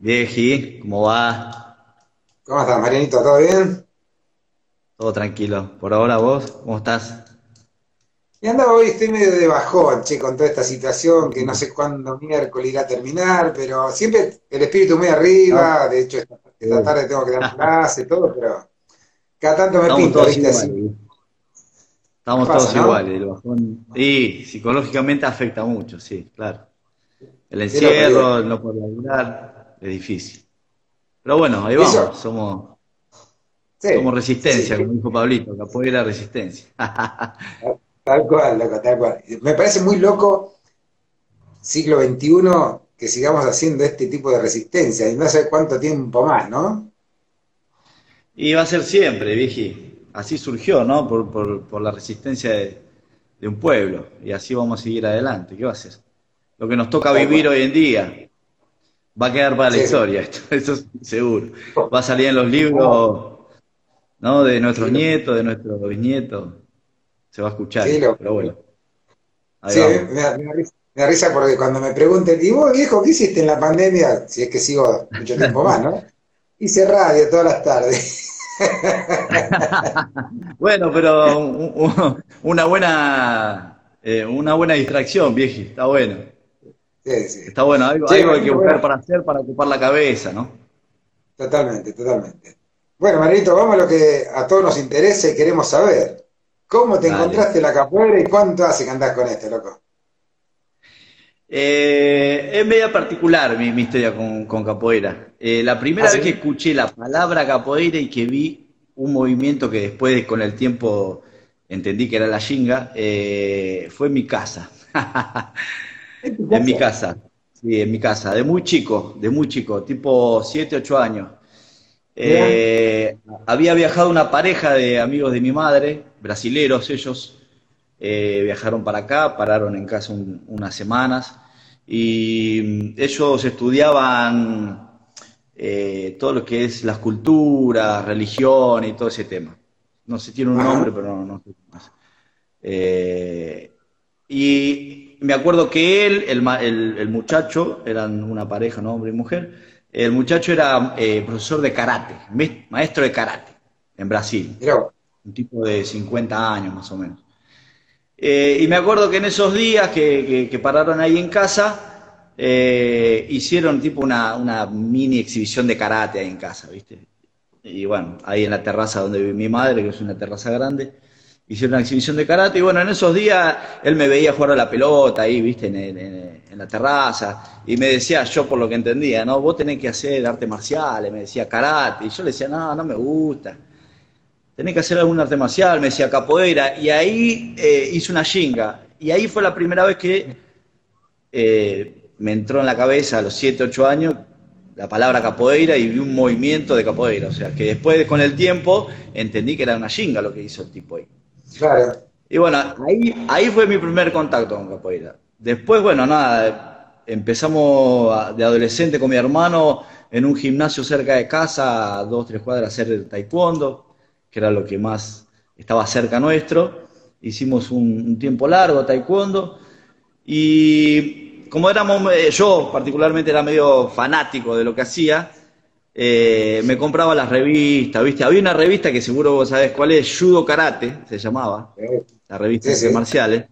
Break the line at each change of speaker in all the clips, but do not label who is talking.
Vieji, ¿cómo va?
¿Cómo estás, Marianito? ¿Todo bien?
Todo tranquilo. Por ahora vos, ¿cómo estás?
Y andaba hoy, estoy medio de bajón, che, con toda esta situación, que no sé cuándo miércoles irá a terminar, pero siempre el espíritu muy
No,
arriba, de hecho esta, esta
sí.
tarde tengo que dar clase, todo, pero cada tanto me
Estamos
pinta,
todos
¿viste? Así.
iguales.
¿Qué
Estamos
pasa,
todos
no?
iguales. El bajón. Y psicológicamente afecta mucho, sí, claro. El encierro, el no poder laburar, es difícil. Pero bueno, ahí
eso,
vamos. Somos,
sí,
somos
sí,
resistencia,
que-
como dijo Pablito, capoeira resistencia.
tal cual, loco, tal cual. Me parece muy loco, siglo XXI, que sigamos haciendo este tipo de resistencia, y no sé cuánto tiempo más, ¿no?
Y va a ser siempre, vieji. Así surgió, ¿no? Por, por, por la resistencia de, de un pueblo. Y así vamos a seguir adelante. ¿Qué va a ser? Lo que nos toca vivir hoy en día va a quedar para la
Sí,
historia, esto, eso es seguro. Va a salir en los libros, ¿no? De nuestros
sí,
nietos, de nuestros bisnietos. Se va a escuchar
Sí,
esto. Pero bueno, ahí
Sí, me da, me risa, me da risa porque cuando me pregunten, ¿y vos, viejo, qué hiciste en la pandemia? Si es que sigo mucho tiempo más, ¿no? Hice radio todas las tardes.
Bueno, pero un- un- una buena, eh, una buena distracción, vieji. Está bueno.
Sí, sí.
Está bueno. Algo, algo hay que buscar
bueno,
para hacer para ocupar la cabeza, ¿no?
totalmente, totalmente. Bueno, Marito, vamos a lo que a todos nos interesa y queremos saber. ¿Cómo te
Dale.
encontraste la capoeira y cuánto hace que andás con esto, loco?
Eh, es media particular mi, mi historia con, con capoeira. Eh, la
¿Ah,
primera vez que escuché la palabra capoeira y que vi un movimiento que después con el tiempo entendí que era la shinga, eh, fue en mi casa.
¿En
mi
casa?
sí, en mi casa, de muy chico, de muy chico, tipo 7 8 años. Eh, había viajado una pareja de amigos de mi madre, brasileros ellos, eh, viajaron para acá, pararon en casa un- unas semanas y mm, ellos estudiaban eh, todo lo que es las culturas, religión y todo ese tema. No sé, tiene un nombre, pero no, no sé más. Eh, y me acuerdo que él, el, el- el muchacho, eran una pareja, ¿no? Hombre y mujer, el muchacho era eh, profesor de karate, maestro de karate en Brasil, un tipo de 50 años más o menos. Eh, y me acuerdo que en esos días que, que- que pararon ahí en casa, eh, hicieron tipo una, una mini exhibición de karate ahí en casa, ¿viste? Y bueno, ahí en la terraza donde vive mi madre, que es una terraza grande, hicieron una exhibición de karate. Y bueno, en esos días él me veía jugar a la pelota ahí, ¿viste? En, la terraza. Y me decía, yo por lo que entendía, ¿no? Vos tenés que hacer artes marciales, me decía karate. Y yo le decía, no, no me gusta tenés que hacer algún arte marcial, me decía capoeira, y ahí eh, hice una shinga. Y ahí fue la primera vez que eh, me entró en la cabeza a los 7 8 años la palabra capoeira y vi un movimiento de capoeira. O sea, que después con el tiempo entendí que era una shinga lo que hizo el tipo ahí.
Claro.
Y bueno, ahí, ahí fue mi primer contacto con capoeira. Después, bueno, nada, empezamos de adolescente con mi hermano en un gimnasio cerca de casa, a dos, tres cuadras, hacer taekwondo, que era lo que más estaba cerca nuestro. Hicimos un, un tiempo largo taekwondo y como éramos, eh, yo particularmente era medio fanático de lo que hacía, eh, me compraba las revistas, ¿viste? Había una revista que seguro vos sabés cuál es, Judo Karate, se llamaba
Eh,
la revista
Sí,
de
sí.
marciales.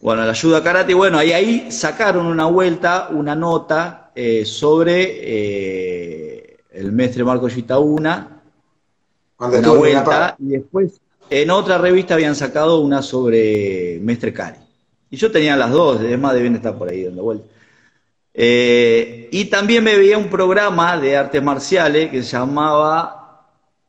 Bueno, la ayuda karate, y bueno, ahí, ahí sacaron una vuelta, una nota eh, sobre eh, el mestre Marco Gitaúna,
Cuando
una vuelta, y después en otra revista habían sacado una sobre mestre Cari. Y yo tenía las dos, es más, deben estar por ahí dando vuelta. Eh, y también me veía un programa de artes marciales que se llamaba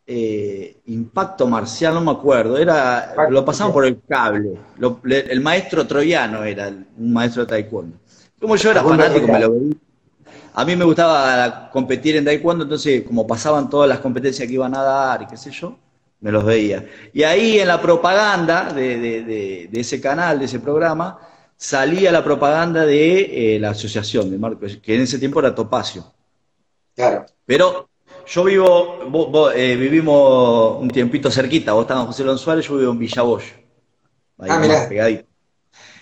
eh, Impacto Marcial, no me acuerdo, era, lo pasaban por el cable. Lo- le- el maestro troyano era un maestro de taekwondo. Como yo era fanático, me lo veía. A mí me gustaba competir en taekwondo, entonces como pasaban todas las competencias que iban a dar y qué sé yo, me los veía. Y ahí en la propaganda de, de- de- de ese canal, de ese programa, salía la propaganda de eh, la asociación de Marcos, que en ese tiempo era Topacio.
Claro.
Pero yo vivo, vos- vos, eh, vivimos un tiempito cerquita, vos estabas en José Lon Suárez, yo vivo en Villaboyo, ahí
Ah, mirá.
pegadito.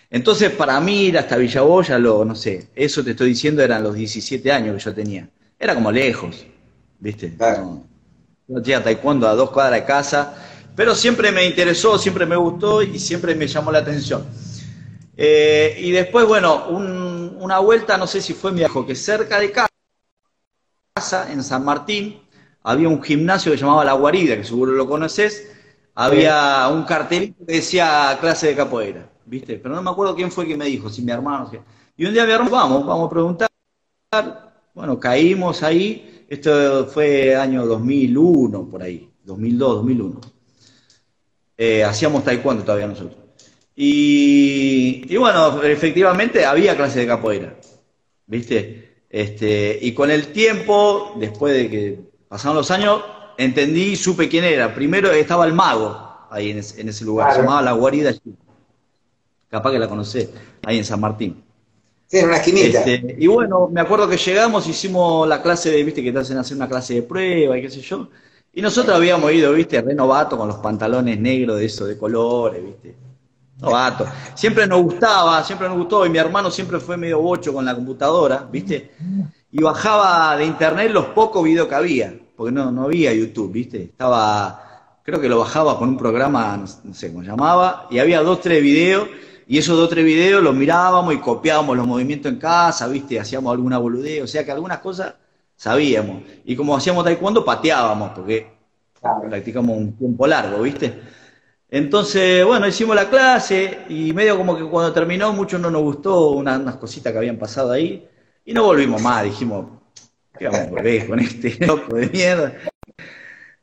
Entonces, para mí ir hasta Villaboya, lo, no sé, eso te estoy diciendo eran los 17 años que yo tenía. era como lejos, ¿viste? No, no tenía taekwondo a dos cuadras de casa, pero siempre me interesó, siempre me gustó y siempre me llamó la atención. Eh, y después, bueno, una vuelta, no sé si fue mi hijo, que cerca de casa, en San Martín, había un gimnasio que se llamaba La Guarida, que seguro lo conoces, había un cartelito que decía clase de capoeira, ¿viste? Pero no me acuerdo quién fue que me dijo, si mi hermano. Y un día mi hermano, vamos, vamos a preguntar. Bueno, caímos ahí, esto fue año 2001, por ahí, 2002, 2001. Eh, hacíamos taekwondo todavía nosotros. Y, bueno, efectivamente había clase de capoeira, ¿viste? Este, y con el tiempo, después de que pasaron los años, entendí y supe quién era. Primero estaba el mago ahí en ese, lugar, se llamaba La Guarida Capaz que la conocés, ahí en San Martín.
Sí, en una esquinita.
Este, y bueno, me acuerdo que llegamos, hicimos la clase de, viste, que te hacen hacer una clase de prueba y qué sé yo. Y nosotros habíamos ido, viste, renovato con los pantalones negros de eso, de colores, viste novato. Siempre nos gustaba, siempre nos gustó, y mi hermano siempre fue medio bocho con la computadora, ¿viste? Y bajaba de internet los pocos videos que había, porque no, no había YouTube, ¿viste? Estaba, creo que lo bajaba con un programa, no sé cómo llamaba, y había dos, tres videos, y esos dos, tres videos los mirábamos y copiábamos los movimientos en casa, ¿viste? Hacíamos alguna boludez, o sea que algunas cosas sabíamos. Y como hacíamos taekwondo, pateábamos, porque practicamos un tiempo largo, ¿viste? Entonces, bueno, hicimos la clase y medio como que cuando terminó mucho no nos gustó unas, cositas que habían pasado ahí y no volvimos más, dijimos, ¿qué vamos a volver con este loco de mierda?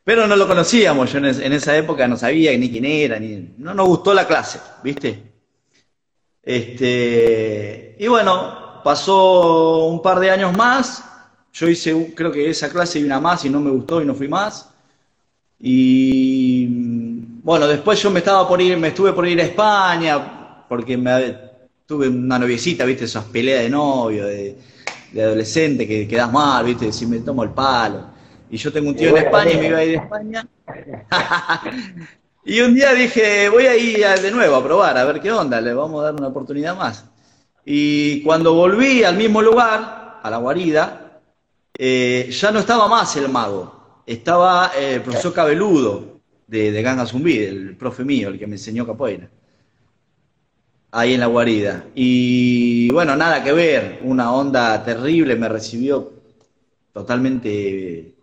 Pero no lo conocíamos, yo en, esa época no sabía ni quién era, ni, no nos gustó la clase, ¿viste? Este, y bueno, pasó un par de años más, yo hice, creo que esa clase y una más y no me gustó y no fui más. Y bueno, después yo me estaba por ir, me estuve por ir a España, porque me, tuve una noviecita, viste, esas peleas de novio, de, adolescente, que quedas mal, viste, si me tomo el palo. Y yo tengo un tío en España y me iba a ir a España. y un día dije, voy a ir de nuevo a probar, a ver qué onda, le vamos a dar una oportunidad más. Y cuando volví al mismo lugar, a la guarida, eh, ya no estaba más el mago, estaba eh, el profesor Cabeludo, de, de Ganga Zumbi, el profe mío, el que me enseñó capoeira. Ahí en la guarida. Y bueno, nada que ver, una onda terrible, me recibió totalmente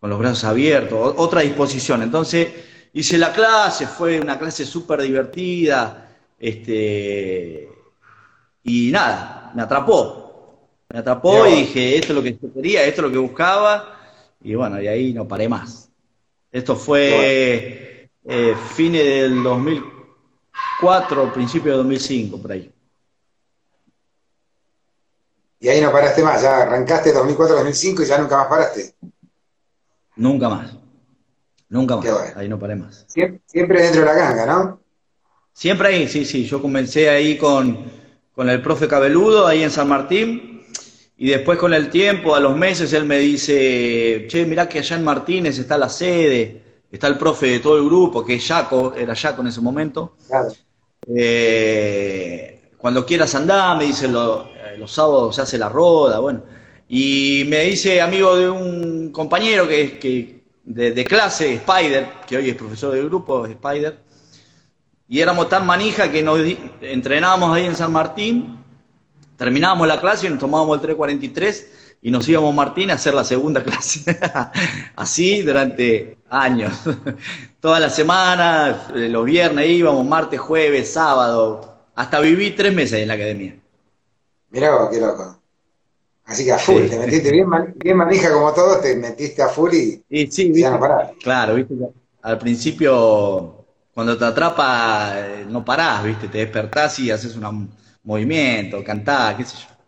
con los brazos abiertos, otra disposición. Entonces hice la clase, fue una clase súper divertida, este, y nada, me atrapó. Me atrapó y dije, esto es lo que yo quería, esto es lo que buscaba, y bueno, de ahí no paré más. Esto fue eh, fines del 2004, principio de 2005, por ahí.
Y ahí no paraste más, ya arrancaste 2004-2005 y ya nunca más paraste.
Nunca más. Nunca más. Ahí no paré más.
Siempre, dentro de la ganga, ¿no?
Siempre ahí, sí, sí. Yo comencé ahí con, con el profe Cabeludo, ahí en San Martín. Y después con el tiempo, a los meses, él me dice, che, mirá que allá en Martínez está la sede, está el profe de todo el grupo, que es Jaco, era Jaco en ese momento. Eh, cuando quieras andar, me dice, eh, los sábados se hace la roda, bueno. Y me dice, amigo de un compañero que, que de, de clase, Spider, que hoy es profesor del grupo, Spider, y éramos tan manija que nos entrenábamos ahí en San Martín Terminábamos la clase y nos tomábamos el 343 y nos íbamos Martín a hacer la segunda clase. Así durante años. Toda la semana, eh, los viernes íbamos, martes, jueves, sábado. Hasta viví tres meses en la academia.
Mirá vos, qué loco. Así que a full, te metiste bien, bien manija como todos, te metiste a full y,
sí, ya no parás. Claro, viste, al principio cuando te atrapa eh, no parás, viste, te despertás y haces una movimiento, cantar, qué sé yo.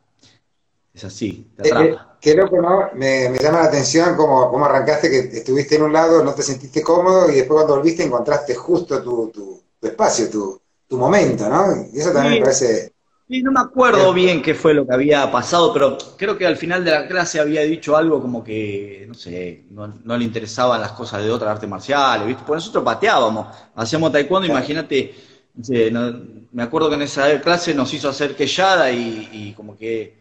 Es así, te
eh, eh, qué loco, ¿no? Me, llama la atención cómo, cómo, arrancaste, que estuviste en un lado, no te sentiste cómodo y después cuando volviste encontraste justo tu, tu, espacio, tu, tu, momento, ¿no? Y eso también me parece...
Sí, no me acuerdo bien qué fue lo que había pasado, pero creo que al final de la clase había dicho algo como que, no sé, no, le interesaban las cosas de otras artes marciales, ¿viste? Porque nosotros pateábamos, hacíamos taekwondo, imagínate me acuerdo que en esa clase nos hizo hacer quechada y, como que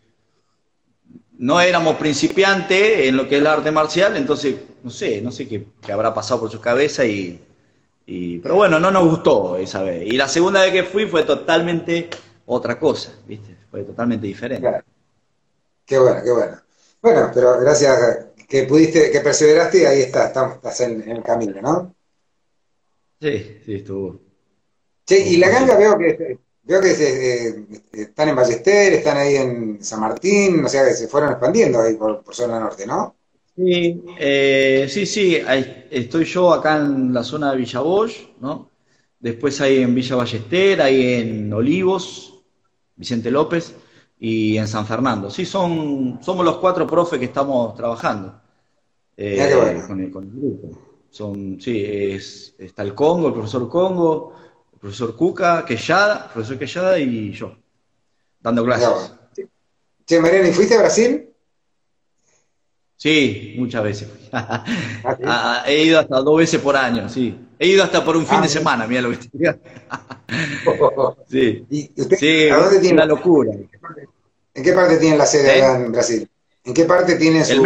no éramos principiantes en lo que es el arte marcial, entonces, no sé, no sé qué, habrá pasado por su cabeza y, Pero bueno, no nos gustó esa vez. Y la segunda vez que fui fue totalmente otra cosa, ¿viste? Fue totalmente diferente.
Qué bueno, qué bueno. Bueno, pero gracias que pudiste, que perseveraste y ahí está, estás en, el camino, ¿no?
Sí, sí, estuvo.
Sí, y la ganga veo que veo que eh, están en Ballester, están ahí en San Martín, o sea que se fueron expandiendo ahí por, zona norte, ¿no?
Sí, eh, sí, sí, estoy yo acá en la zona de Villa Bosch, ¿no? Después hay en Villa Ballester, hay en Olivos, Vicente López, y en San Fernando. Sí, son, somos los cuatro profes que estamos trabajando eh, con, el, grupo. Son, sí, es, está el Congo, el profesor Congo, profesor Cuca, Quellada, profesor Quellada y yo, dando clases.
Che, Mariana, ¿y fuiste a Brasil?
Sí, muchas veces. ¿Ah, he ido hasta dos veces por año, sí. He ido hasta por un fin ah, de semana, mira lo que
Sí. ¿Y usted, ¿A dónde tiene?
Una locura.
¿En qué parte tiene la sede ¿Eh? en Brasil? ¿En qué parte tiene su...
El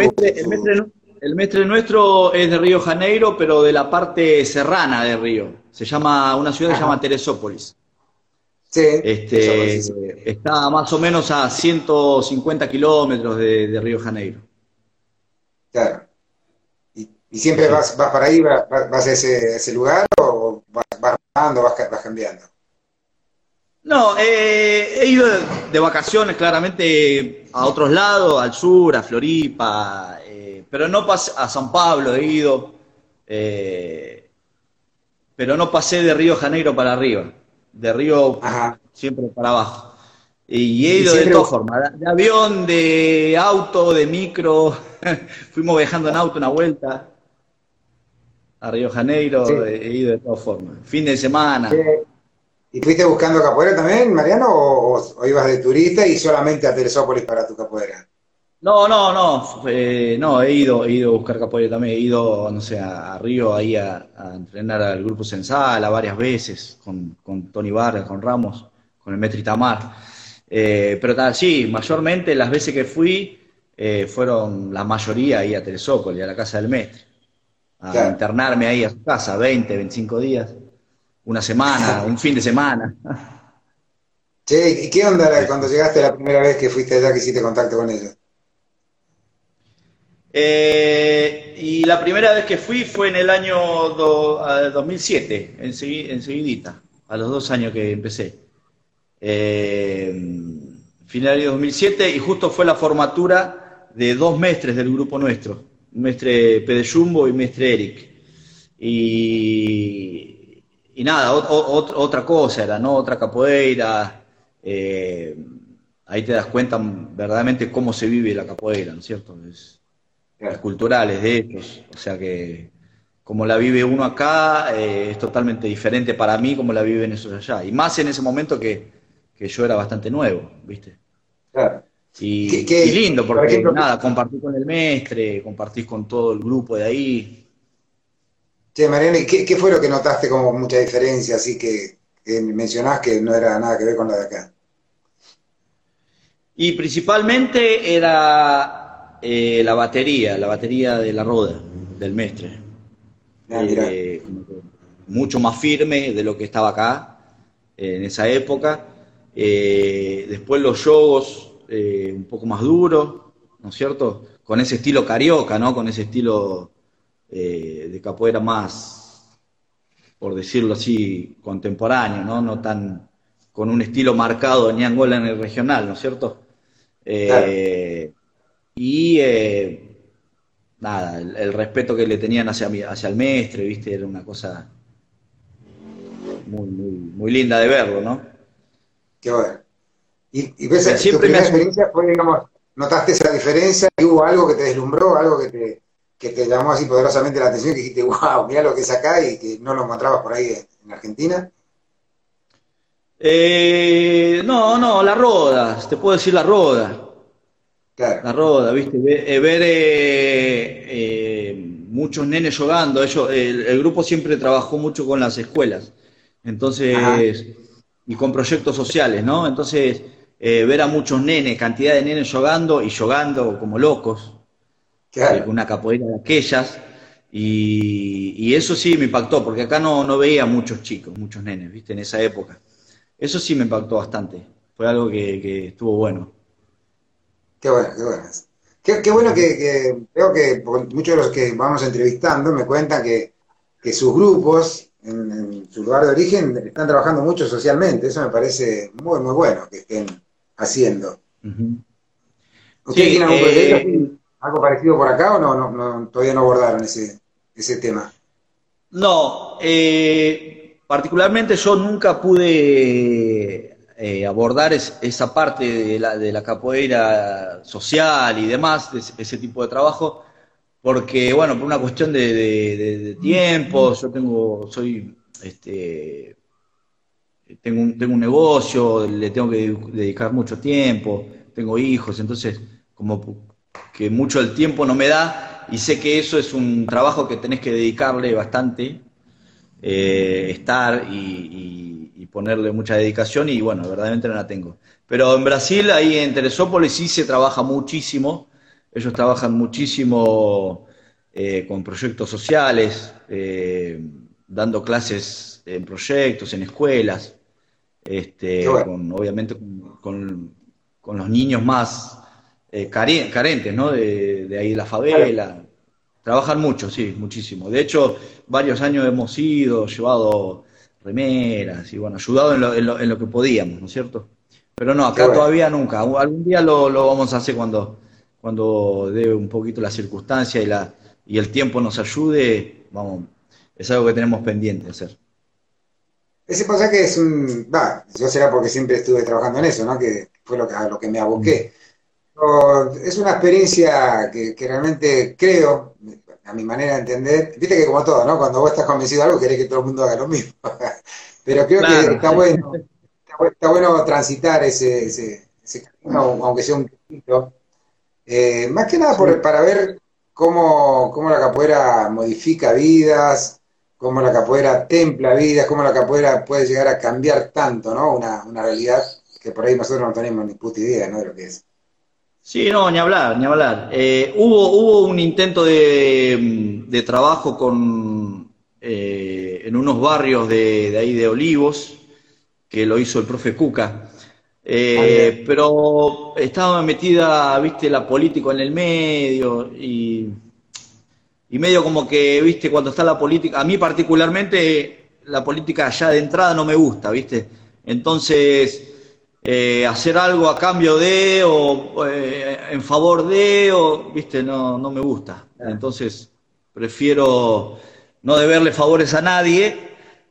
mestre, el, nuestro es de Río Janeiro, pero de la parte serrana de Río. Se llama, una ciudad que se llama Teresópolis.
Sí,
este, Está más o menos a 150 kilómetros de, Río Janeiro.
Claro. ¿Y, siempre vas, vas para ahí, vas, a ese, lugar o vas, vas, vas cambiando?
No, eh, he ido de vacaciones claramente a otros lados, al sur, a Floripa, eh, pero no a San Pablo, he ido, eh, pero no pasé de Río Janeiro para arriba, de Río siempre para abajo. Y he ido de todas formas, de avión, de auto, de micro, fuimos viajando en auto una vuelta a Río Janeiro, he ido de todas formas, fin de semana.
¿Y fuiste buscando capoeira también, Mariano, o, ibas de turista y solamente a Teresópolis para tu capoeira?
No, no, no, no, he ido, he ido a buscar capoeira también, he ido, no sé, a, Río ahí a, entrenar al grupo Sensala varias veces, con, Tony Vargas, con Ramos, con el Metri Tamar. Eh, pero tal, sí, mayormente las veces que fui eh, fueron la mayoría ahí a Teresópolis, a la casa del Metri, a internarme ahí a su casa, 20, 25 días una semana, un fin de semana.
Che, ¿y qué onda cuando llegaste la primera vez que fuiste allá que hiciste contacto con ellos?
Eh, y la primera vez que fui fue en el año 2007, enseguidita, a los dos años que empecé. Eh, final de 2007 y justo fue la formatura de dos mestres del grupo nuestro, mestre Pede Jumbo y mestre Eric. Y nada, otra cosa era, ¿no? Otra capoeira. Eh, ahí te das cuenta verdaderamente cómo se vive la capoeira, ¿no es cierto? Cultural, es de ellos. O sea que como la vive uno acá eh, es totalmente diferente para mí como la viven esos allá. Y más en ese momento que, yo era bastante nuevo, ¿viste?
Claro.
Y, lindo, porque nada, compartí con el mestre, compartís con todo el grupo de ahí,
Che, Mariana, ¿qué, ¿qué, fue lo que notaste como mucha diferencia, así que, mencionás que no era nada que ver con la de acá?
Y principalmente era eh, la batería, la batería de la roda, del mestre. Ah, eh, mucho más firme de lo que estaba acá en esa época. Eh, después los yogos un poco más duros, ¿no es cierto? Con ese estilo carioca, ¿no? Con ese estilo eh, de capoeira más, por decirlo así, contemporáneo, ¿no? No tan con un estilo marcado de Angola en el regional, ¿no es cierto? Eh, y eh, nada, el, respeto que le tenían hacia, hacia el mestre, ¿viste? Era una cosa muy, muy, linda de verlo, ¿no?
Qué bueno. Y, y ves, tu primera experiencia fue, digamos, ¿notaste esa diferencia? ¿Hubo algo que te deslumbró, algo que te, que te llamó así poderosamente la atención y que dijiste, wow, mira lo que es acá y que no lo encontrabas por ahí en Argentina?
Eh, no, no, la roda, te puedo decir la roda.
Claro.
La roda, ¿viste? Ver, eh, eh, muchos nenes jugando. Ellos, el, grupo siempre trabajó mucho con las escuelas. Entonces, y con proyectos sociales, ¿no? Entonces, eh, ver a muchos nenes, cantidad de nenes jugando y jugando como locos,
Claro.
eh, una capoeira de aquellas, y, y eso sí me impactó, porque acá no, no veía muchos chicos, muchos nenes, ¿viste? En esa época. Eso sí me impactó bastante, fue algo que, que estuvo bueno.
Qué bueno, qué bueno. Qué, qué bueno que, que veo que muchos de los que vamos entrevistando me cuentan que, que sus grupos en, en su lugar de origen están trabajando mucho socialmente. Eso me parece muy, muy bueno que estén haciendo. ¿Ustedes
Sí,
tienen algún
eh,
proyecto algo parecido por acá o no, no, no- todavía no abordaron ese, ese tema?
No, eh, particularmente yo nunca pude eh, abordar es- esa parte de la, de la capoeira social y demás, de ese, tipo de trabajo, porque, bueno, por una cuestión de, tiempo, yo tengo, soy, este, tengo un, tengo un negocio, le tengo que dedicar mucho tiempo, tengo hijos, entonces como que mucho del tiempo no me da y sé que eso es un trabajo que tenés que dedicarle bastante, eh, estar y ponerle mucha dedicación y bueno, verdaderamente no la tengo. Pero en Brasil, ahí en Teresópolis sí se trabaja muchísimo, ellos trabajan muchísimo eh, con proyectos sociales, eh, dando clases en proyectos, en escuelas, este,
bueno.
con, obviamente con, con- con los niños más eh, care- carentes, ¿no? De, de ahí de la favela. Trabajan mucho, sí, muchísimo. De hecho, varios años hemos ido, llevado remeras y bueno, ayudado en lo, en lo- en lo que podíamos, ¿no es cierto? Pero no, acá
bueno.
todavía nunca. Algún día lo, lo vamos a hacer cuando, cuando dé un poquito la circunstancia y, la, y el tiempo nos ayude. Vamos, es algo que tenemos pendiente de hacer.
Ese pasa que es un, va, yo será porque siempre estuve trabajando en eso, ¿no? Que fue lo que, a lo que me aboqué. Pero es una experiencia que, que realmente creo, a mi manera de entender, viste que como todo, ¿no? Cuando vos estás convencido de algo, querés que todo el mundo haga lo mismo. Pero creo
Claro,
que está bueno, está, bu- está bueno transitar ese, ese, ese camino, aunque sea un poquito. Eh, más que nada por- para ver cómo, cómo la capoeira modifica vidas, cómo la capoeira templa vidas, cómo la capoeira puede llegar a cambiar tanto, ¿no? Una, una realidad que por ahí nosotros no tenemos ni puta idea, ¿no? De lo que es.
Sí, no, ni hablar, ni hablar. Eh, hubo, hubo un intento de, de trabajo con, eh, en unos barrios de, de ahí de Olivos, que lo hizo el profe Cuca. Eh, pero estaba metida, viste, la política en el medio y, y medio como que, viste, cuando está la política, a mí particularmente la política ya de entrada no me gusta, viste. Entonces, eh, hacer algo a cambio de o eh, en favor de o, viste, no, no me gusta. Entonces, prefiero no deberle favores a nadie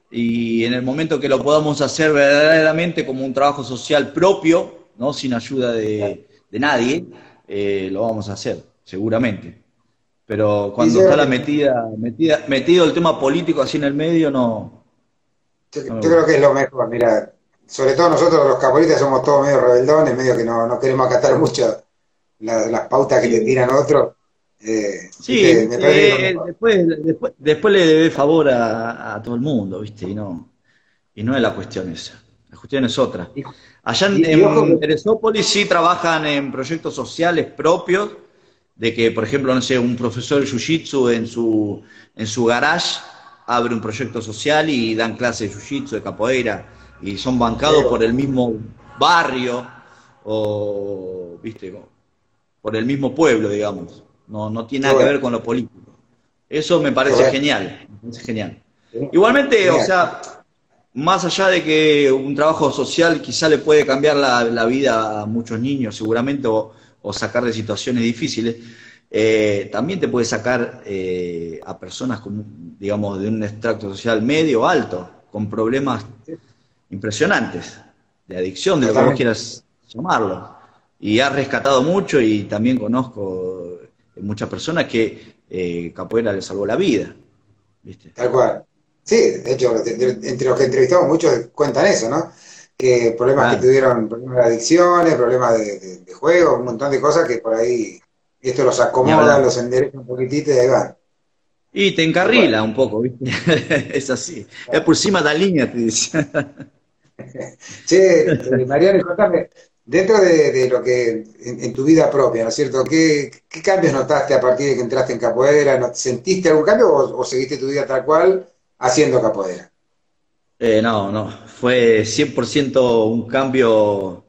y en el momento que lo podamos hacer verdaderamente como un trabajo social propio, ¿no? sin ayuda de, de nadie, eh, lo vamos a hacer, seguramente. Pero cuando está la metida, metida, metido el tema político así en el medio, no.
Yo,
me
yo creo que es lo mejor, mira, sobre todo nosotros los capoeiristas somos todos medio rebeldones, medio que no, no queremos acatar mucho la- las pautas que te tiran otros. Eh,
Sí,
me
eh, después, después, después le debe favor a, a todo el mundo, ¿viste? Y no, y no es la cuestión esa. La cuestión es otra.
Y-
Allá en,
y- ojo
en Teresópolis sí trabajan en proyectos sociales propios, de que, por ejemplo, no sé, un profesor de Jiu-Jitsu en su, en su garage abre un proyecto social y dan clases de Jiu-Jitsu, de capoeira, y son bancados por el mismo barrio o, ¿viste? Por el mismo pueblo, digamos. No, no tiene nada que ver con lo político. Eso me parece genial, me parece genial. Igualmente, o sea, más allá de que un trabajo social quizá le puede cambiar la, la vida a muchos niños, seguramente, o, o sacar de situaciones difíciles, eh, también te puede sacar eh, a personas, con, digamos, de un extracto social medio o alto, con problemas impresionantes, de adicción, de lo que vos quieras llamarlo. Y ha rescatado mucho y también conozco muchas personas que eh, capoeira les salvó la vida. ¿viste?
Tal cual. Sí, de hecho, entre los que entrevistamos muchos cuentan eso, ¿no? Que problemas
Claro.
que tuvieron, problemas de adicciones, problemas de, de, de juego, un montón de cosas que por ahí esto los acomoda, los endereza un poquitito y ahí van.
Y te encarrila un poco, ¿viste? es así. Es por encima de la línea, te dice.
Che, eh, Mariano, contame, dentro de, lo que, en, tu vida propia, ¿no es cierto? ¿Qué, cambios notaste a partir de que entraste en capoeira? ¿Sentiste algún cambio o, seguiste tu vida tal cual haciendo capoeira?
Eh, no, no, fue 100% un cambio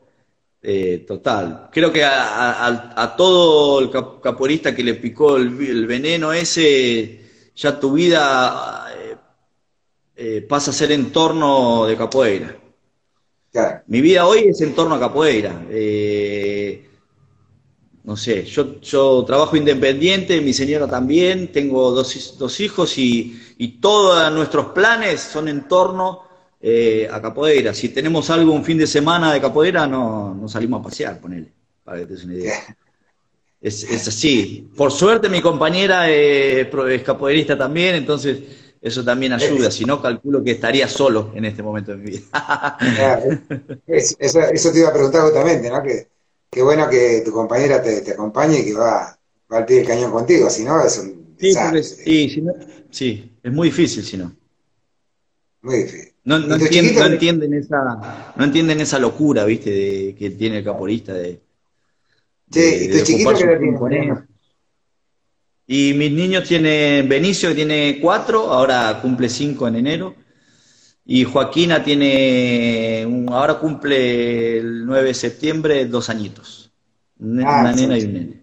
eh, total. Creo que a, todo el capoeirista que le picó el, veneno ese, ya tu vida eh, pasa a ser en torno de capoeira. Mi vida hoy es en torno a capoeira. no sé, yo, yo trabajo independiente, mi señora también, tengo dos, dos hijos y, y todos nuestros planes son en torno eh, a capoeira. Si tenemos algo un fin de semana de capoeira, no, no salimos a pasear, ponele, para que te des una idea. Es, es así. Por suerte mi compañera es, capoeirista también, entonces eso también ayuda. Si no, calculo que estaría solo en este momento de mi vida.
eso, te iba a preguntar justamente, ¿no? Que, qué bueno que tu compañera te, acompañe y que va, va al pie del cañón contigo, si no es un...
Sí, sí, es muy difícil si no.
Muy difícil.
No, no, entienden, esa, no entienden esa locura, viste, de, que tiene el caporista de,
sí, ¿y chiquito
Y mis niños tienen Benicio, que tiene cuatro, ahora cumple cinco en enero. Y Joaquina tiene, ahora cumple el 9 de septiembre, dos añitos. Una ah, nena y un nene.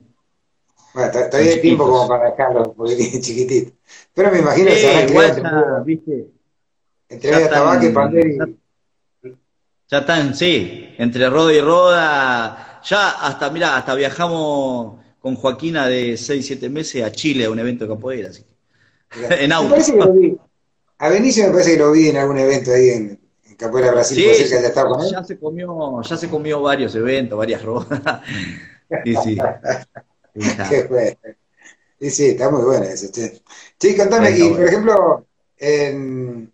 Bueno, todavía hay tiempo como para dejarlo, porque es chiquitito. Pero me imagino que se
igual ¿viste?
Entre ya
y... Ya están, sí, entre roda y roda. Ya hasta, mira, hasta viajamos con Joaquina de 6, 7 meses a Chile a un evento de capoeira. Así
en auto. A Benicio me parece que lo vi en algún evento ahí en, Capoeira Brasil.
Sí, ya, ya, se comió, ya se comió varios eventos, varias rodas.
y sí. Qué bueno. Y sí, está muy bueno eso. Sí, contame, y por ejemplo, en,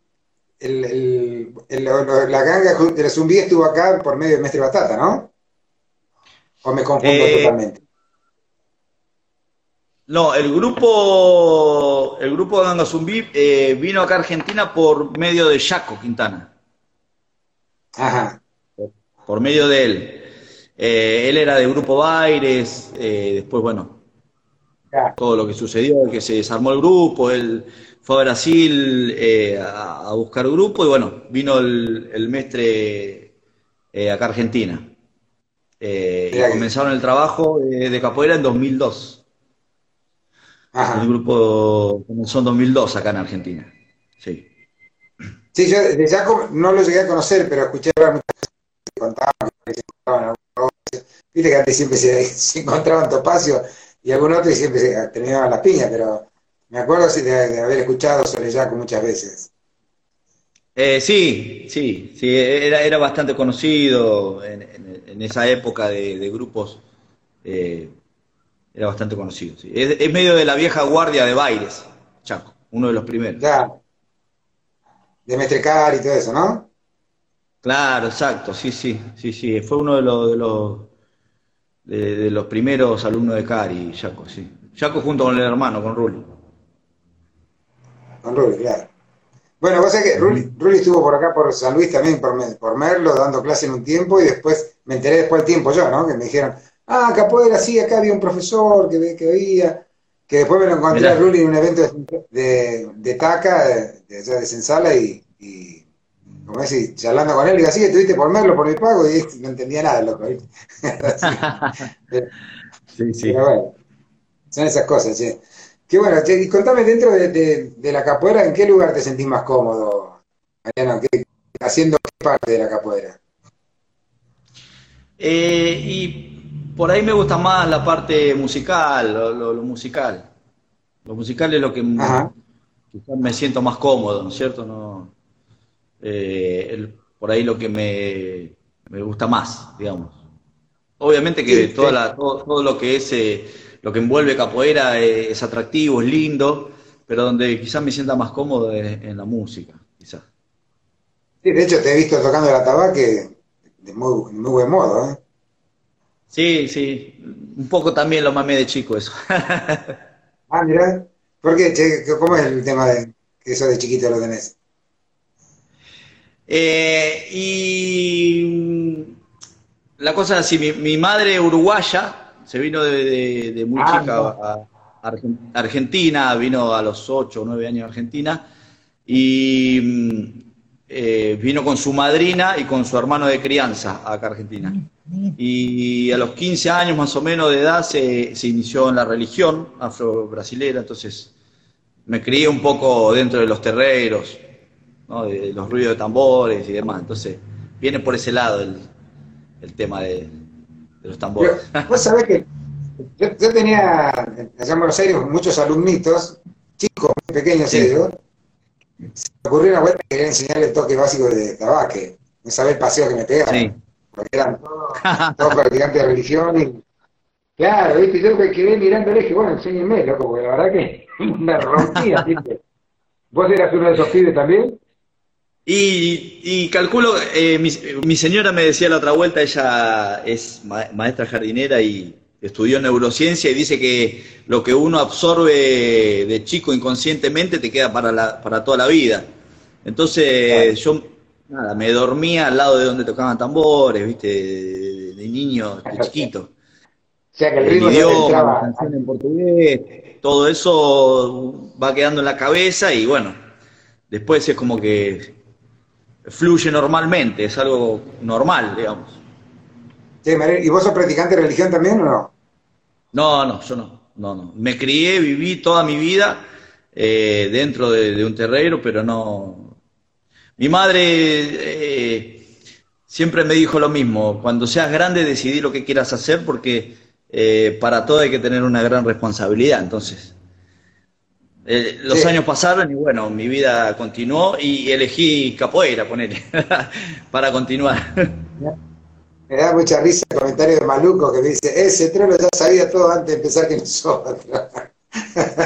el, el, la ganga de la Zumbí estuvo acá por medio de Mestre Batata, ¿no? ¿O me confundo eh, totalmente?
No, el grupo, el grupo de Ganga Zumbí eh, vino acá a Argentina por medio de Jaco Quintana.
Ajá.
Por, medio de él. Eh, él era de Grupo Baires, después, bueno, todo lo que sucedió, que se desarmó el grupo, él fue a Brasil eh, a, buscar grupo y bueno, vino el, el mestre eh, acá a Argentina. Eh, y comenzaron el trabajo de, capoeira en 2002. El grupo comenzó en 2002 acá en Argentina. Sí.
Sí, yo de Jaco no lo llegué a conocer, pero escuché hablar muchas que contaban que se encontraban Viste que antes siempre se, se encontraban Topacio y algún otro y siempre se terminaban las piñas, pero me acuerdo de, haber escuchado sobre Jaco muchas veces.
Eh, sí, sí, sí, era, era bastante conocido en, esa época de, grupos, eh, era bastante conocido. Es, medio de la vieja guardia de Baires, Chaco, uno de los primeros.
Ya, de Metrecar y todo eso, ¿no?
Claro, exacto, sí, sí, sí, sí, fue uno de los, de los, de, los primeros alumnos de Cari, Chaco, sí. Chaco junto con el hermano, con Rulli.
Con Rulli, claro. Bueno, vos sabés que Rulli, estuvo por acá, por San Luis también, por, por Merlo, dando clase en un tiempo, y después me enteré después del tiempo yo, ¿no? Que me dijeron, ah, Capoeira, sí, acá había un profesor que, que veía, que después me lo encontré a Rulli en un evento de, de, Taca, de, allá de Sensala, y, y como decís, charlando con él, y digo, así estuviste por Merlo, por mi pago, y no entendía nada, loco. sí, sí. Pero bueno, son esas cosas, sí. Qué bueno, y contame dentro de, la capoeira, ¿en qué lugar te sentís más cómodo, Mariano? ¿Haciendo qué parte de la capoeira?
Eh, y por ahí me gusta más la parte musical, lo, musical. Lo musical es lo que quizás me siento más cómodo, ¿no es cierto? No, eh, por ahí lo que me, gusta más, digamos. Obviamente que toda todo, todo, lo que es... Eh, lo que envuelve capoeira es, atractivo, es lindo, pero donde quizás me sienta más cómodo es en la música, quizás.
Sí, de hecho te he visto tocando la tabaque de muy, muy buen modo, ¿eh?
Sí, sí, un poco también lo mamé de chico eso.
ah, mira, ¿por qué? ¿Cómo es el tema de que eso de chiquito lo tenés?
Eh, y la cosa es así, mi, mi madre uruguaya se vino de, de, muy
Ah,
chica
no.
a, a Argen- Argentina, vino a los 8 o 9 años a Argentina y mm, eh, vino con su madrina y con su hermano de crianza acá a Argentina. Y a los 15 años más o menos de edad se, se inició en la religión afro-brasilera, entonces me crié un poco dentro de los terreiros, ¿no? de los ruidos de tambores y demás. Entonces viene por ese lado el, el tema de, de los tambores.
Pero, vos sabés que yo, yo tenía allá en Buenos Aires muchos alumnitos, chicos pequeños
Sí.
ellos, se me ocurrió una vuelta que quería enseñarle el toque básico de tabaque, no sabés el paseo que me pegaban,
Sí.
porque eran todos, todos practicantes de religión y claro, viste, yo me quedé mirándole y dije, bueno, enséñenme, loco, porque la verdad que me rompía, viste. ¿Vos eras uno de esos pibes también?
Y, y calculo, eh, mi, mi señora me decía la otra vuelta, ella es ma- maestra jardinera y estudió neurociencia y dice que lo que uno absorbe de chico inconscientemente te queda para, la, para toda la vida. Entonces yo nada, me dormía al lado de donde tocaban tambores, viste, de, de niño, de chiquito.
O sea que el
El
ritmo
idioma,
entraba.
canción en portugués, todo eso va quedando en la cabeza y bueno, después es como que fluye normalmente, es algo normal, digamos.
¿Y vos sos practicante de religión también o no?
No, no, yo no, no, no. Me crié, viví toda mi vida eh, dentro de, de un terrero, pero no. Mi madre eh, siempre me dijo lo mismo, cuando seas grande decidí lo que quieras hacer porque eh, para todo hay que tener una gran responsabilidad, entonces. eh, los
Sí.
años pasaron y bueno, mi vida continuó y elegí capoeira, ponele, para continuar.
Me da mucha risa el comentario de Maluco que me dice, ese trolo ya sabía todo antes de empezar que nosotros.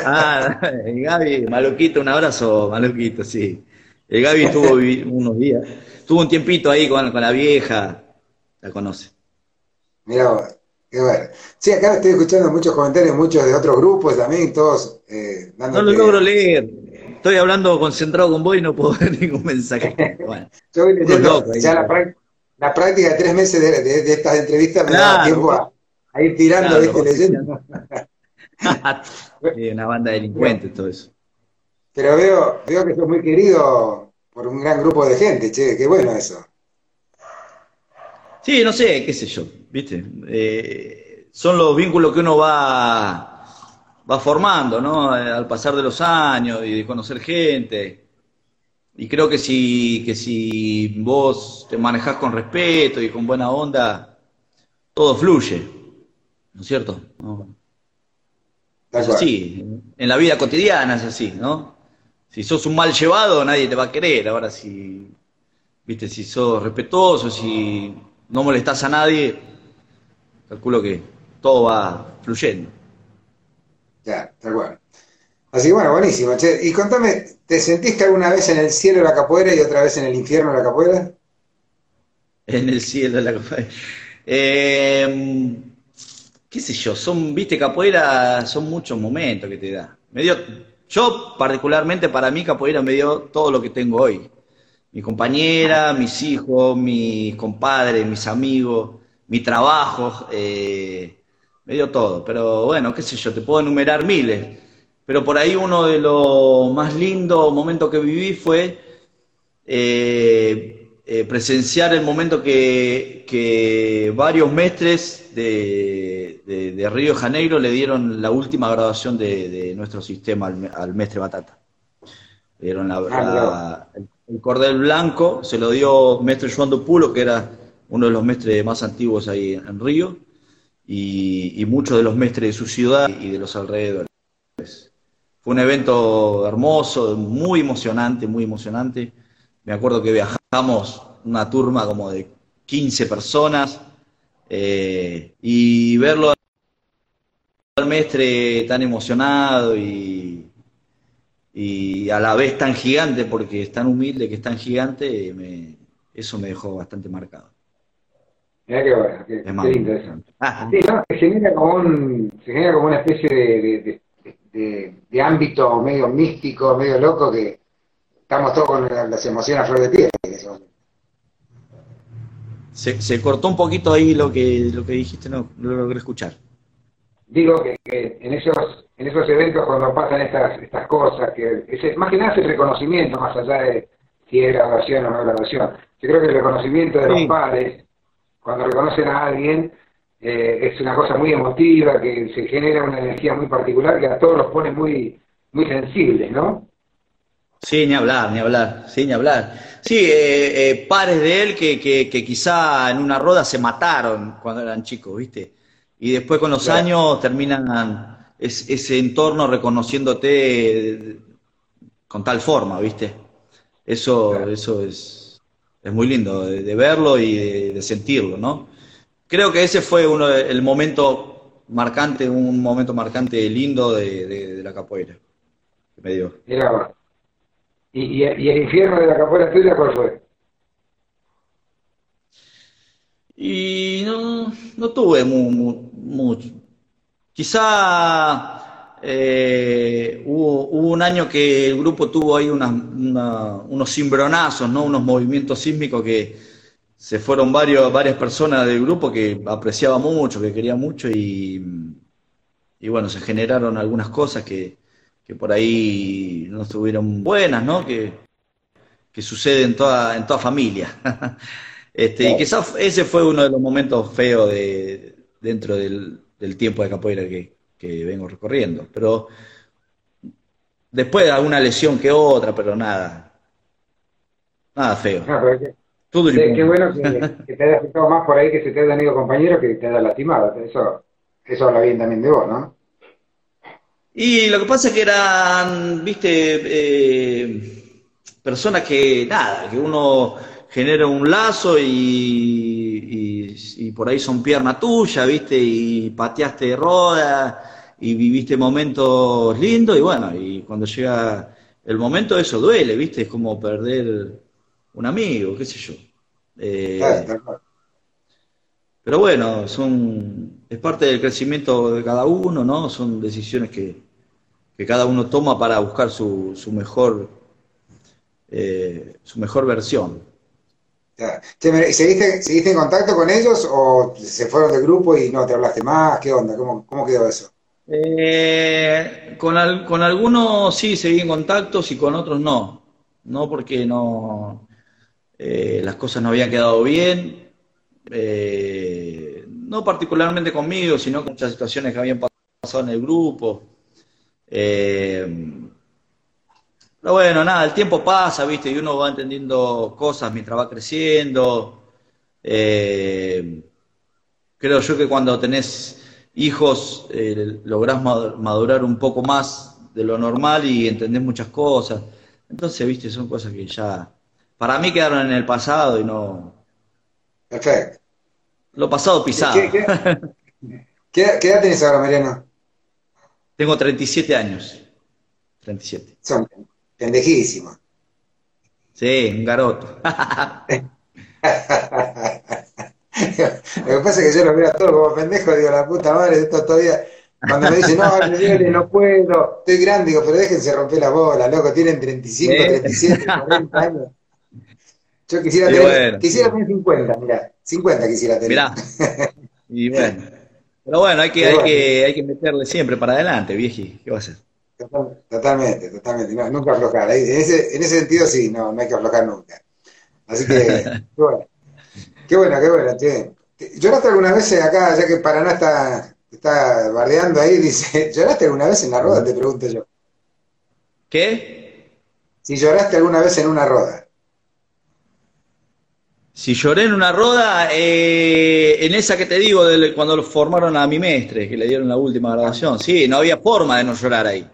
Ah, Gaby, Maluquito, un abrazo, Maluquito, sí. El Gaby estuvo unos días, tuvo un tiempito ahí con, con la vieja, la conoce.
Vos, qué bueno. Sí, acá estoy escuchando muchos comentarios, muchos de otros grupos también, todos eh,
No lo logro leer, estoy hablando concentrado con vos y no puedo ver ningún mensaje. Bueno,
Yo voy leyendo,
ahí.
ya la, prac- la práctica de tres meses de, de- de estas entrevistas me da
Claro.
tiempo a, a ir tirando,
Claro,
¿viste? leyendo.
Una banda de delincuentes, todo eso.
Pero veo, veo que sos muy querido por un gran grupo de gente, che, qué bueno eso.
Sí, no sé, qué sé yo, ¿viste? Eh, son los vínculos que uno va, va formando, ¿no? Eh, Al pasar de los años y de conocer gente. Y creo que si, que si vos te manejás con respeto y con buena onda, todo fluye, ¿no es cierto? No, es así, en la vida cotidiana es así, ¿no? Si sos un mal llevado, nadie te va a querer. Ahora, si, viste, si sos respetuoso, si no molestás a nadie, calculo que todo va fluyendo.
Ya, tal cual. Así que bueno, buenísimo, che. Y contame, ¿te sentiste alguna vez en el cielo la capoeira y otra vez en el infierno la capoeira?
En el cielo la capoeira. Eh, qué sé yo, son, viste, capoeira son muchos momentos que te da. Me dio, yo particularmente para mí capoeira me dio todo lo que tengo hoy. Mi compañera, mis hijos, mis compadres, mis amigos, mi trabajo, eh, me dio todo. Pero bueno, qué sé yo, te puedo enumerar miles. Pero por ahí uno de los más lindos momentos que viví fue eh, eh, presenciar el momento que, que varios mestres de, de- de Río de Janeiro le dieron la última graduación de, de nuestro sistema al, al mestre Batata. Le dieron la- la- el, el cordel blanco, se lo dio mestre Joan do Pulo, que era uno de los mestres más antiguos ahí en Río, y, y muchos de los mestres de su ciudad y de los alrededores. Fue un evento hermoso, muy emocionante, muy emocionante. Me acuerdo que viajamos una turma como de 15 personas eh, y verlo al maestre tan emocionado y, y a la vez tan gigante, porque es tan humilde que es tan gigante, me- eso me dejó bastante marcado.
Mirá qué bueno, qué.
Ah,
Sí, ¿no? Se genera como un, se genera como una especie de, de, de- de- de ámbito medio místico, medio loco, que estamos todos con la- las emociones a flor de piel. en ese momento.
Se, cortó un poquito ahí lo que, lo que dijiste, no, lo logré escuchar.
Digo que, en esos en esos eventos cuando pasan estas estas cosas, que ese, más que nada es el reconocimiento, más allá de si es graduación o no graduación. Yo creo que el reconocimiento de los padres, cuando reconocen a alguien, eh, es una cosa muy emotiva, que se genera una energía muy particular que a todos los pone muy, muy sensibles, ¿no?
Sí, ni hablar, ni hablar, sí, ni hablar. Sí, eh, eh, pares de él que, que, quizá en una roda se mataron cuando eran chicos, ¿viste? Y después con los años terminan ese entorno reconociéndote con tal forma, ¿viste? Eso, eso es, es muy lindo de, verlo y de, sentirlo, ¿no? Creo que ese fue uno el momento marcante, un momento marcante lindo de, la capoeira que me dio.
¿Y, el infierno de la capoeira tuya cuál fue?
Y no, no tuve mucho. Quizá eh, hubo, un año que el grupo tuvo ahí unos cimbronazos, ¿no? unos movimientos sísmicos que se fueron varios, varias personas del grupo que apreciaba mucho, que quería mucho y, y bueno, se generaron algunas cosas que, que por ahí no estuvieron buenas, ¿no? Que, que sucede en toda, en toda familia. este, y quizás ese fue uno de los momentos feos de, dentro del, tiempo de capoeira que, vengo recorriendo. Pero después de alguna lesión que otra, pero nada. Nada feo.
Todo qué, bueno que, te hayas fijado más por ahí que se te hayan ido compañeros que te haya lastimado. Eso, eso habla bien también de vos, ¿no?
Y lo que pasa es que eran, viste, eh, personas que, nada, que uno genera un lazo y, y, por ahí son pierna tuya, viste, y pateaste roda y viviste momentos lindos y bueno, y cuando llega el momento eso duele, viste, es como perder un amigo, qué sé yo. Eh, pero bueno, son, es parte del crecimiento de cada uno, ¿no? Son decisiones que, cada uno toma para buscar su, su mejor eh, su mejor versión.
¿Seguiste, ¿Seguiste en contacto con ellos o se fueron del grupo y no te hablaste más? ¿Qué onda? ¿Cómo, cómo quedó eso?
Eh, con, con algunos sí seguí en contacto y con otros no. No porque no eh, las cosas no habían quedado bien. no particularmente conmigo, sino con muchas situaciones que habían pasado en el grupo. Eh, pero bueno, nada, el tiempo pasa, ¿viste? Y uno va entendiendo cosas mientras va creciendo. Eh, creo yo que cuando tenés hijos eh, lográs madurar un poco más de lo normal y entendés muchas cosas. Entonces, ¿viste? Son cosas que ya, para mí quedaron en el pasado y no...
Perfecto.
Lo pasado pisado.
¿Qué, qué, qué edad tenés ahora, Mariano?
Tengo 37 años. 37.
Son pendejísimos.
Sí, un garoto.
Lo que pasa es que yo los veo a todos como pendejos, digo, la puta madre, esto todavía. Cuando me dicen, no, no puedo, estoy grande, digo, pero déjense romper la bola, loco, tienen 35, 37, 40 años. Yo quisiera tener, quisiera tener 50, mirá, 50 quisiera tener. Mirá.
Y bueno. Pero bueno, hay que, hay, Que, hay que meterle siempre para adelante, vieji. ¿Qué va a hacer?
Totalmente, totalmente. nunca aflojar. En ese, en ese sentido, sí, no, no hay que aflojar nunca. Así que, qué bueno. Qué bueno, qué bueno. Che. ¿Lloraste alguna vez acá, ya que Paraná está, está bardeando ahí? Dice, ¿lloraste alguna vez en la roda? Te pregunto yo.
¿Qué?
Si lloraste alguna vez en una roda.
Si lloré en una roda, eh, en esa que te digo, cuando formaron a mi mestre, que le dieron la última grabación, sí, no había forma de no llorar ahí.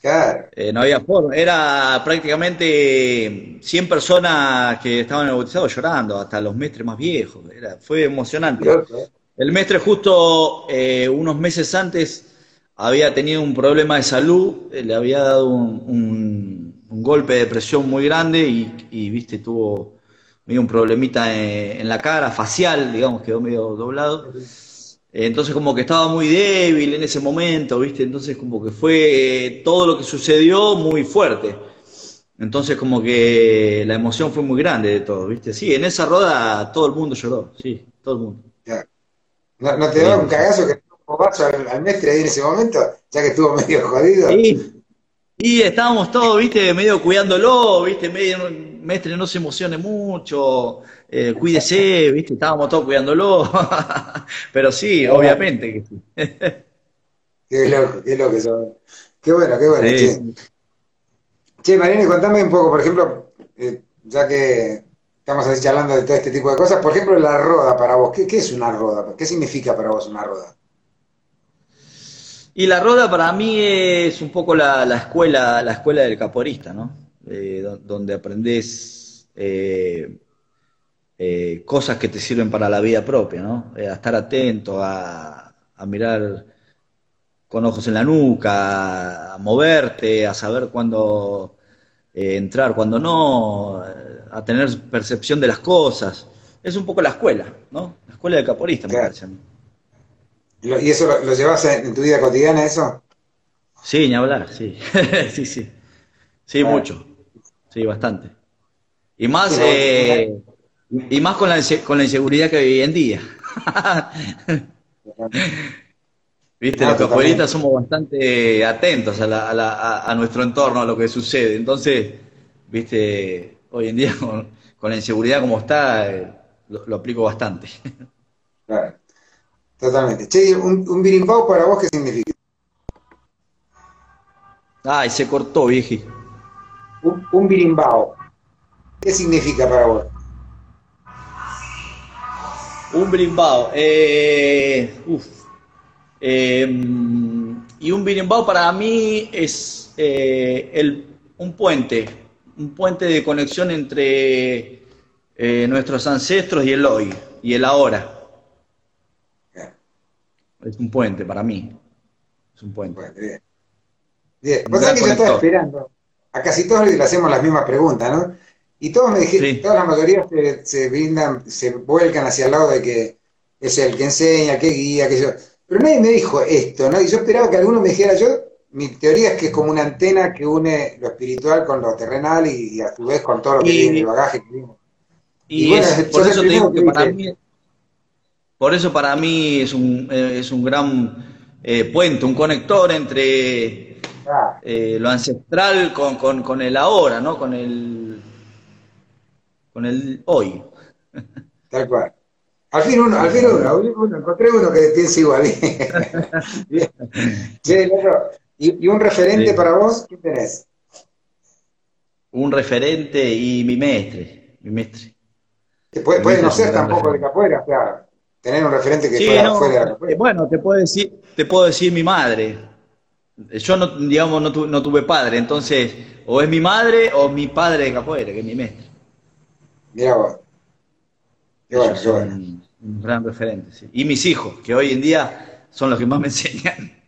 Claro.
Eh, no había forma, era prácticamente 100 personas que estaban en el bautizado llorando, hasta los mestres más viejos, era, fue emocionante. El mestre justo eh, unos meses antes había tenido un problema de salud, le había dado un, golpe de presión muy grande y, y viste, tuvo medio un problemita en, la cara, facial, digamos, quedó medio doblado. Entonces como que estaba muy débil en ese momento, ¿viste? Entonces como que fue todo lo que sucedió muy fuerte. Entonces como que la emoción fue muy grande de todo, ¿viste? Sí, en esa roda todo el mundo lloró, sí, todo el mundo.
¿No, te daba un cagazo que un vaso al, al mestre ahí en ese momento, ya que estuvo medio jodido?
Sí. Y estábamos todos, viste, medio cuidándolo, viste, medio, mestre no se emocione mucho, eh, cuídese, viste, estábamos todos cuidándolo. Pero sí, obviamente que sí.
Qué loco, qué loco eso. Qué bueno, qué bueno. Sí. Che, Marina, contame un poco, por ejemplo, eh, ya que estamos así charlando de todo este tipo de cosas, por ejemplo, la roda para vos, ¿qué, qué es una roda? ¿Qué significa para vos una roda?
Y la roda para mí es un poco la, la escuela, la escuela del caporista, ¿no? Eh, donde aprendes eh, eh, cosas que te sirven para la vida propia, ¿no? a estar atento, a, a mirar con ojos en la nuca, a moverte, a saber cuándo eh, entrar, cuándo no, a tener percepción de las cosas. Es un poco la escuela, ¿no? La escuela del caporista, me parece.
¿Y eso lo, llevas en tu vida cotidiana, eso?
Sí, ni hablar, sí. sí, sí. Sí, mucho. Sí, bastante. Y más, eh, y más con la, con la inseguridad que viví en día. Viste, los capoeiristas somos bastante atentos a, la, a, la, a, nuestro entorno, a lo que sucede. Entonces, viste, hoy en día con, con la inseguridad como está, eh, lo, lo, aplico bastante.
Claro, totalmente. Che, un, un birimbao para vos, ¿qué significa?
Ay, se cortó, vieji.
Un, un birimbao. ¿Qué significa para vos?
Un birimbao. Eh, uf. Eh, y un birimbao para mí es eh, el, un puente, un puente de conexión entre eh, nuestros ancestros y el hoy, y el ahora. Es un puente para mí. Es un puente.
Bien. bien. Que yo estaba esperando. A casi todos le hacemos las mismas preguntas, ¿no? Y todos me dijeron, sí. toda la mayoría se, se brindan, se vuelcan hacia el lado de que es el que enseña, que guía, que yo. Pero nadie me dijo esto, ¿no? Y yo esperaba que alguno me dijera, yo, mi teoría es que es como una antena que une lo espiritual con lo terrenal y, y a su vez con todo lo que y, viene, el bagaje que viene.
Y, y bueno, es, por eso te digo que para mí, por eso para mí es un, es un gran eh, puente, un conector entre. Eh, lo ancestral con, con, con, el ahora, ¿no? Con el, con el hoy.
Tal cual. Al fin uno, al fin uno, uno encontré uno que piensa igual. sí, ¿Y, ¿Y, un referente sí. para vos? ¿Qué tenés?
Un referente y mi mestre, mi mestre.
Que puede, puede no ser tampoco de capoeira, o sea, tener un referente que
sí, fuera, no, fuera de la capoeira. Bueno, te puedo decir, te puedo decir mi madre. Yo no, digamos, no, tu, no tuve padre, entonces, o es mi madre o mi padre de capoeira, que es mi mestre.
Mira vos. Qué bueno, qué bueno.
Un gran referente, sí. Y mis hijos, que hoy en día son los que más me enseñan.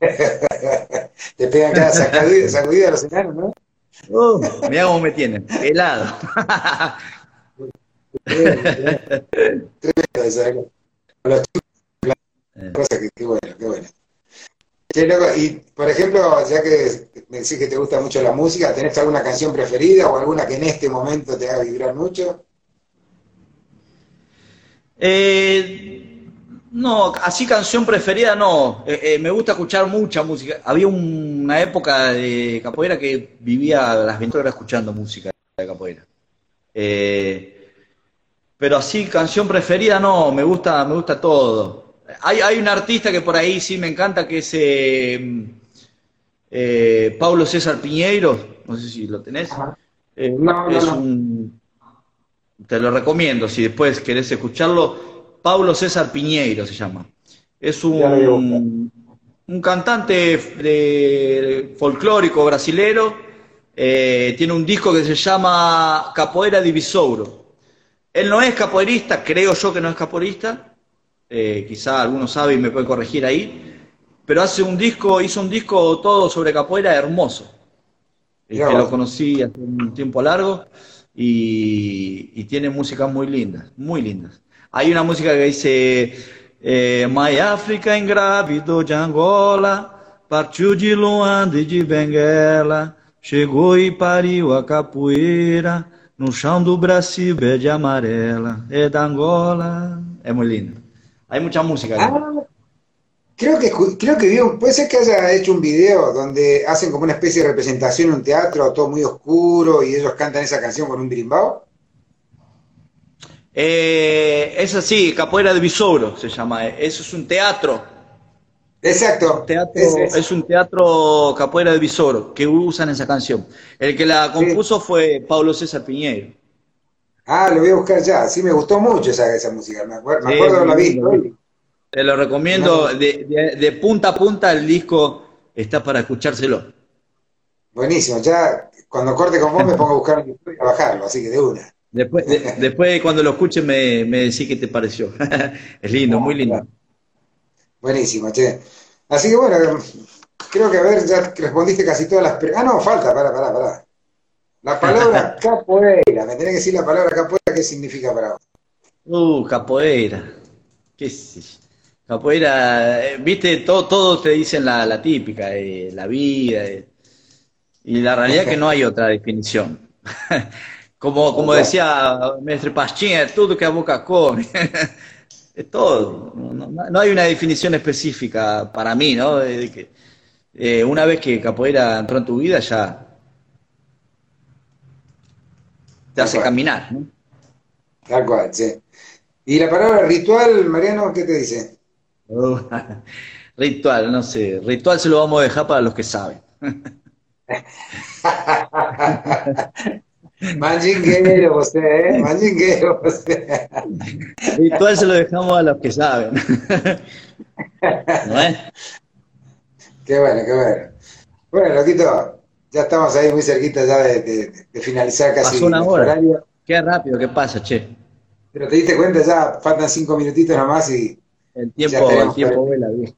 Te pegan cada sacudida, sacudida a los enanos, ¿no?
Uh, mira cómo me tienen, helado.
Tremendo, Los chicos, cosa que, qué bueno, qué bueno. Qué loco. Y, por ejemplo, ya que me decís que te gusta mucho la música, ¿tenés alguna canción preferida o alguna que en este momento te haga vibrar mucho?
Eh, no, así canción preferida no. Eh, eh, me gusta escuchar mucha música. Había una época de capoeira que vivía las 20 horas escuchando música de capoeira. Eh, pero así canción preferida no, me gusta, me gusta todo. Hay, hay un artista que por ahí sí me encanta que es eh, Paulo César Piñeiro, no sé si lo tenés.
No, no,
un te lo recomiendo si después querés escucharlo. Pablo César Piñeiro se llama. Es un, un cantante de folclórico brasilero. Eh, tiene un disco que se llama Capoeira Divisouro. Él no es capoeirista, creo yo que no es capoeirista. Eh, quizá alguno sabe y me puede corregir ahí. Pero hace un disco, hizo un disco todo sobre capoeira hermoso. que lo conocí hace un tiempo largo y, y, tiene músicas muy lindas, muy lindas. Hay una música que dice eh, My África ingrávido de Angola, partiu de Luanda e de Benguela, chegou e pariu a capoeira no chão do Brasil, verde amarela, é da Angola. É muy lindo. Hay mucha música.
Ah, creo que, creo que puede ser que haya hecho un video donde hacen como una especie de representación en un teatro, todo muy oscuro, y ellos cantan esa canción con un birimbao.
Eh, es así, Capoeira de Visoro se llama. Eso es un teatro.
Exacto.
es, un teatro Capoeira de Visoro que usan esa canción. El que la compuso fue Pablo César Piñero.
Ah, lo voy a buscar ya. Sí, me gustó mucho esa, esa música. Me acuerdo, me acuerdo la vi.
Te lo recomiendo. De, punta a punta el disco está para escuchárselo.
Buenísimo. Ya cuando corte con vos me pongo a buscar a bajarlo, así que de una.
Después, después cuando lo escuches me, me decís qué te pareció. es lindo, muy lindo.
Buenísimo, che. Así que bueno, creo que a ver, ya respondiste casi todas las preguntas. Ah, no, falta, para, para, para. La palabra capoeira, me tenés que decir la palabra capoeira, ¿qué significa para vos?
Uh, capoeira. ¿Qué es Capoeira, eh, viste, todo, todos te dicen la, la típica, eh, la vida, eh, y la realidad es que no hay otra definición. como, como decía Mestre Pachín, es todo que a boca come. es todo. No, hay una definición específica para mí, ¿no? De que, una vez que capoeira entró en tu vida, ya te hace caminar, ¿no?
Tal cual, sí. ¿Y la palabra ritual, Mariano, qué te dice?
ritual, no sé. Ritual se lo vamos a dejar para los que saben.
Manjinguero usted, ¿eh? Manjinguero usted.
Ritual se lo dejamos a los que saben.
¿No es? Qué bueno, qué bueno. Bueno, loquito, ya estamos ahí muy cerquita ya de, finalizar casi.
Pasó una hora. Qué rápido, qué pasa, che.
Pero te diste cuenta, ya faltan cinco minutitos nomás y.
El tiempo, el tiempo vuela bien.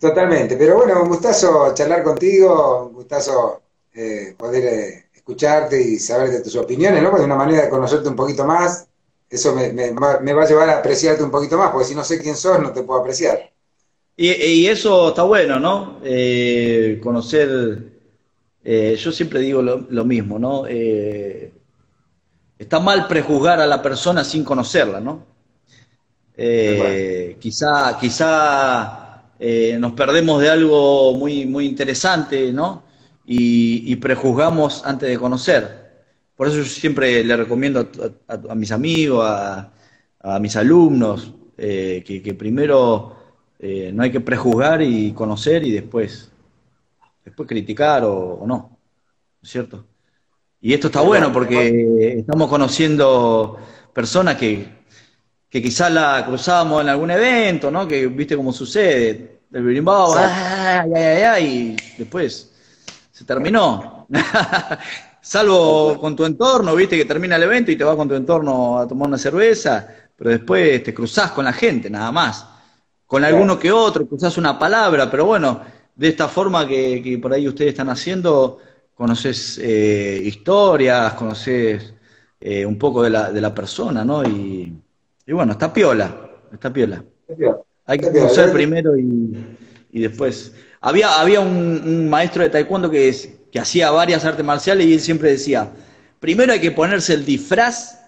Totalmente, pero bueno, un gustazo charlar contigo, un gustazo eh, poder eh, escucharte y saber de tus opiniones, ¿no? Pues una manera de conocerte un poquito más, eso me, va a llevar a apreciarte un poquito más, porque si no sé quién sos, no te puedo apreciar.
Y, eso está bueno, ¿no? Eh, conocer, eh, yo siempre digo lo, mismo, ¿no? Eh, está mal prejuzgar a la persona sin conocerla, ¿no? Quizá, quizá nos perdemos de algo muy, muy interesante, ¿no? y, prejuzgamos antes de conocer. Por eso yo siempre le recomiendo a, mis amigos, a, mis alumnos, eh, que, primero eh, no hay que prejuzgar y conocer y después, después criticar o, no, ¿no es cierto? Y esto está bueno porque estamos conociendo personas que, que quizás la cruzábamos en algún evento, ¿no? Que viste cómo sucede, el birimbao, y después se terminó. Salvo con tu entorno, viste que termina el evento y te vas con tu entorno a tomar una cerveza, pero después te cruzás con la gente, nada más. Con alguno que otro, cruzás una palabra, pero bueno, de esta forma que, por ahí ustedes están haciendo, conoces eh, historias, conoces eh, un poco de la, de la persona, ¿no? Y, bueno, está piola, está piola. Hay que conocer primero y, y después había, había un, maestro de taekwondo que, que hacía varias artes marciales y él siempre decía, primero hay que ponerse el disfraz,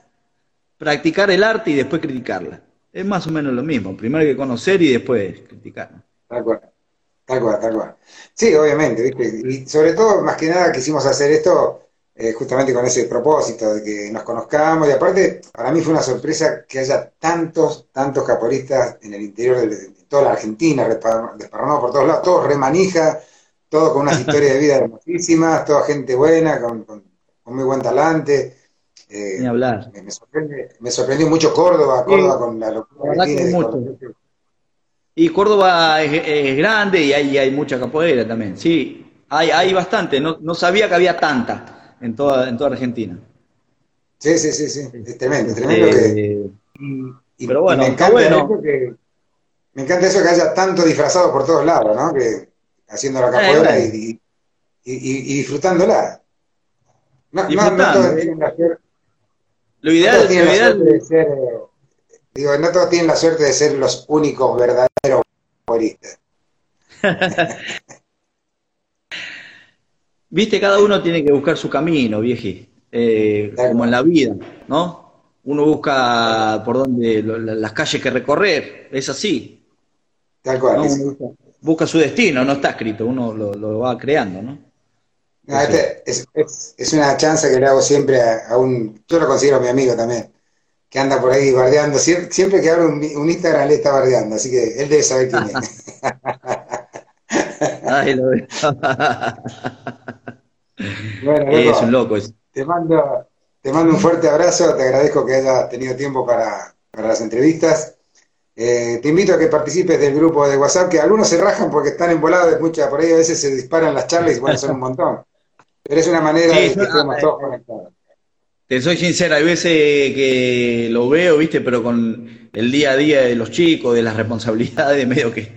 practicar el arte y después criticarla. Es más o menos lo mismo, primero hay que conocer y después criticar.
Tal cual, tal cual, tal cual. Sí, obviamente, ¿viste? y sobre todo, más que nada, quisimos hacer esto eh, justamente con ese propósito de que nos conozcamos y aparte, para mí fue una sorpresa que haya tantos, tantos caporistas en el interior de, toda la Argentina, desparramados por todos lados, todos remanija, todos con unas historias de vida hermosísimas, toda gente buena, con, muy buen talante.
Eh, Ni hablar.
Me, sorprendió mucho Córdoba, Córdoba con la locura que
tiene. Y Córdoba es, grande y hay, hay mucha capoeira también, sí, hay, hay bastante, no, no sabía que había tanta en toda, en toda Argentina.
Sí, sí, sí, sí, es tremendo, tremendo que...
Eh, pero bueno, está bueno.
Que, me encanta eso que haya tanto disfrazado por todos lados, ¿no? Que haciendo la capoeira y, disfrutándola.
No, todos tienen la. Lo ideal,
no ideal... de ser, digo, no todos tienen la suerte de ser los únicos verdaderos capoeiristas.
viste, cada uno tiene que buscar su camino, vieji, eh, como en la vida, ¿no? Uno busca por dónde, las calles que recorrer, es así.
Tal cual.
busca, su destino, no está escrito, uno lo, va creando, ¿no?
este es, una chance que le hago siempre a, un, yo lo considero mi amigo también, que anda por ahí bardeando, siempre, que abro un, Instagram le está bardeando, así que él debe saber quién es. Ay, lo veo. bueno, es un loco. Te mando, te mando un fuerte abrazo, te agradezco que hayas tenido tiempo para, las entrevistas. Eh, te invito a que participes del grupo de WhatsApp, que algunos se rajan porque están embolados de mucha, por ahí a veces se disparan las charlas y bueno, son un montón. Pero es una manera de que estemos todos conectados.
Te soy sincero, hay veces que lo veo, viste, pero con el día a día de los chicos, de las responsabilidades, medio que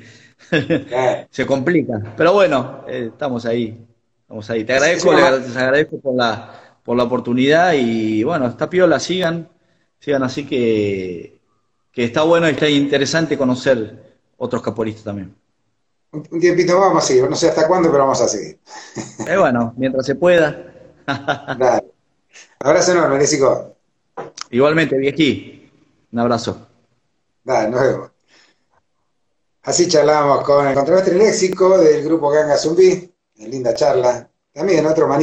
se complica. Pero bueno, eh, estamos ahí, estamos ahí. Te agradezco, te agradezco por la, por la oportunidad y bueno, está piola, sigan, sigan así que, que está bueno y está interesante conocer otros caporistas también.
Un tiempito más vamos a seguir, no sé hasta cuándo, pero vamos a seguir.
Eh, bueno, mientras se pueda.
Abrazo enorme, Lésico.
Igualmente, viejí. Un abrazo.
Dale, nos vemos. Así charlamos con el contrabastre léxico del grupo Ganga Zumbi. Linda charla. También otro maní